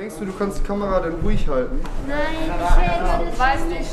Denkst du, du kannst die Kamera denn ruhig halten? Nein, ich weiß nicht.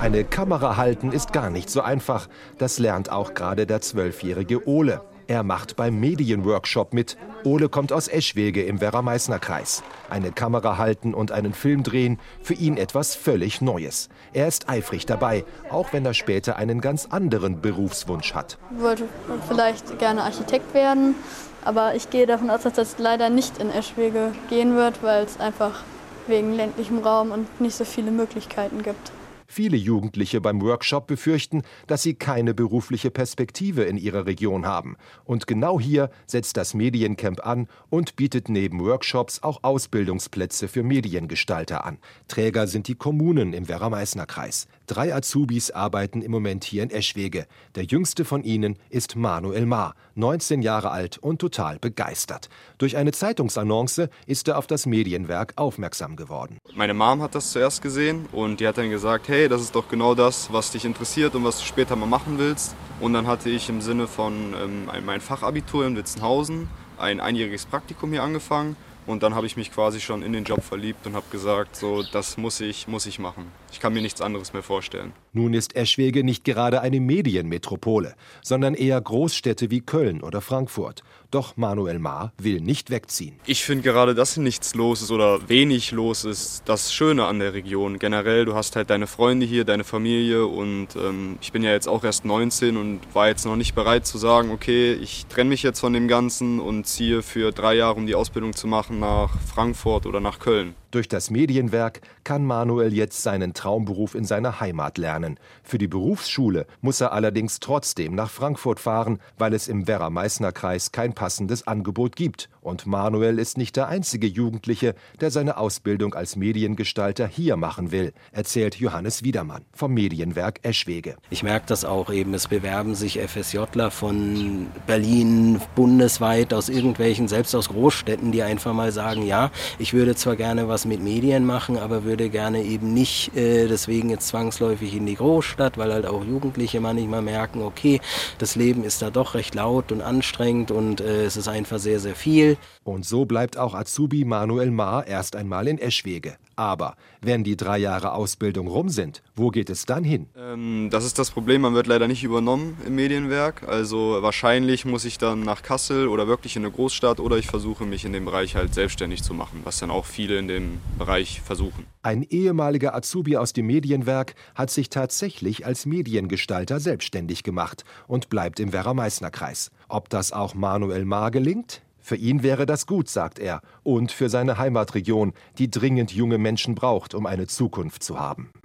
Eine Kamera halten ist gar nicht so einfach. Das lernt auch gerade der zwölfjährige Ole. Er macht beim Medienworkshop mit. Ole kommt aus Eschwege im Werra-Meißner-Kreis. Eine Kamera halten und einen Film drehen, für ihn etwas völlig Neues. Er ist eifrig dabei, auch wenn er später einen ganz anderen Berufswunsch hat. Ich wollte vielleicht gerne Architekt werden, aber ich gehe davon aus, dass das leider nicht in Eschwege gehen wird, weil es einfach wegen ländlichem Raum und nicht so viele Möglichkeiten gibt. Viele Jugendliche beim Workshop befürchten, dass sie keine berufliche Perspektive in ihrer Region haben. Und genau hier setzt das Mediencamp an und bietet neben Workshops auch Ausbildungsplätze für Mediengestalter an. Träger sind die Kommunen im Werra-Meißner-Kreis. Drei Azubis arbeiten im Moment hier in Eschwege. Der jüngste von ihnen ist Manuel Ma, 19 Jahre alt und total begeistert. Durch eine Zeitungsannonce ist er auf das Medienwerk aufmerksam geworden. Meine Mom hat das zuerst gesehen und die hat dann gesagt, hey, das ist doch genau das, was dich interessiert und was du später mal machen willst. Und dann hatte ich im Sinne von ähm, mein Fachabitur in Witzenhausen ein einjähriges Praktikum hier angefangen und dann habe ich mich quasi schon in den Job verliebt und habe gesagt, so das muss ich, muss ich machen. Ich kann mir nichts anderes mehr vorstellen. Nun ist Eschwege nicht gerade eine Medienmetropole, sondern eher Großstädte wie Köln oder Frankfurt. Doch Manuel Ma will nicht wegziehen. Ich finde gerade, dass nichts los ist oder wenig los ist, das Schöne an der Region. Generell, du hast halt deine Freunde hier, deine Familie und ähm, ich bin ja jetzt auch erst 19 und war jetzt noch nicht bereit zu sagen, okay, ich trenne mich jetzt von dem Ganzen und ziehe für drei Jahre, um die Ausbildung zu machen, nach Frankfurt oder nach Köln. Durch das Medienwerk kann Manuel jetzt seinen Traumberuf in seiner Heimat lernen. Für die Berufsschule muss er allerdings trotzdem nach Frankfurt fahren, weil es im Werra-Meißner-Kreis kein passendes Angebot gibt. Und Manuel ist nicht der einzige Jugendliche, der seine Ausbildung als Mediengestalter hier machen will, erzählt Johannes Wiedermann vom Medienwerk Eschwege. Ich merke das auch eben, es bewerben sich FSJler von Berlin bundesweit aus irgendwelchen, selbst aus Großstädten, die einfach mal sagen, ja, ich würde zwar gerne was mit Medien machen, aber würde gerne eben nicht äh, deswegen jetzt zwangsläufig in die Großstadt, weil halt auch Jugendliche manchmal merken, okay, das Leben ist da doch recht laut und anstrengend und äh, es ist einfach sehr, sehr viel. Und so bleibt auch Azubi Manuel Ma erst einmal in Eschwege. Aber wenn die drei Jahre Ausbildung rum sind, wo geht es dann hin? Ähm, das ist das Problem, man wird leider nicht übernommen im Medienwerk. Also wahrscheinlich muss ich dann nach Kassel oder wirklich in eine Großstadt oder ich versuche mich in dem Bereich halt selbstständig zu machen, was dann auch viele in dem Bereich versuchen. Ein ehemaliger Azubi aus dem Medienwerk hat sich tatsächlich als Mediengestalter selbstständig gemacht und bleibt im Werra-Meißner-Kreis. Ob das auch Manuel Ma gelingt? Für ihn wäre das gut, sagt er, und für seine Heimatregion, die dringend junge Menschen braucht, um eine Zukunft zu haben.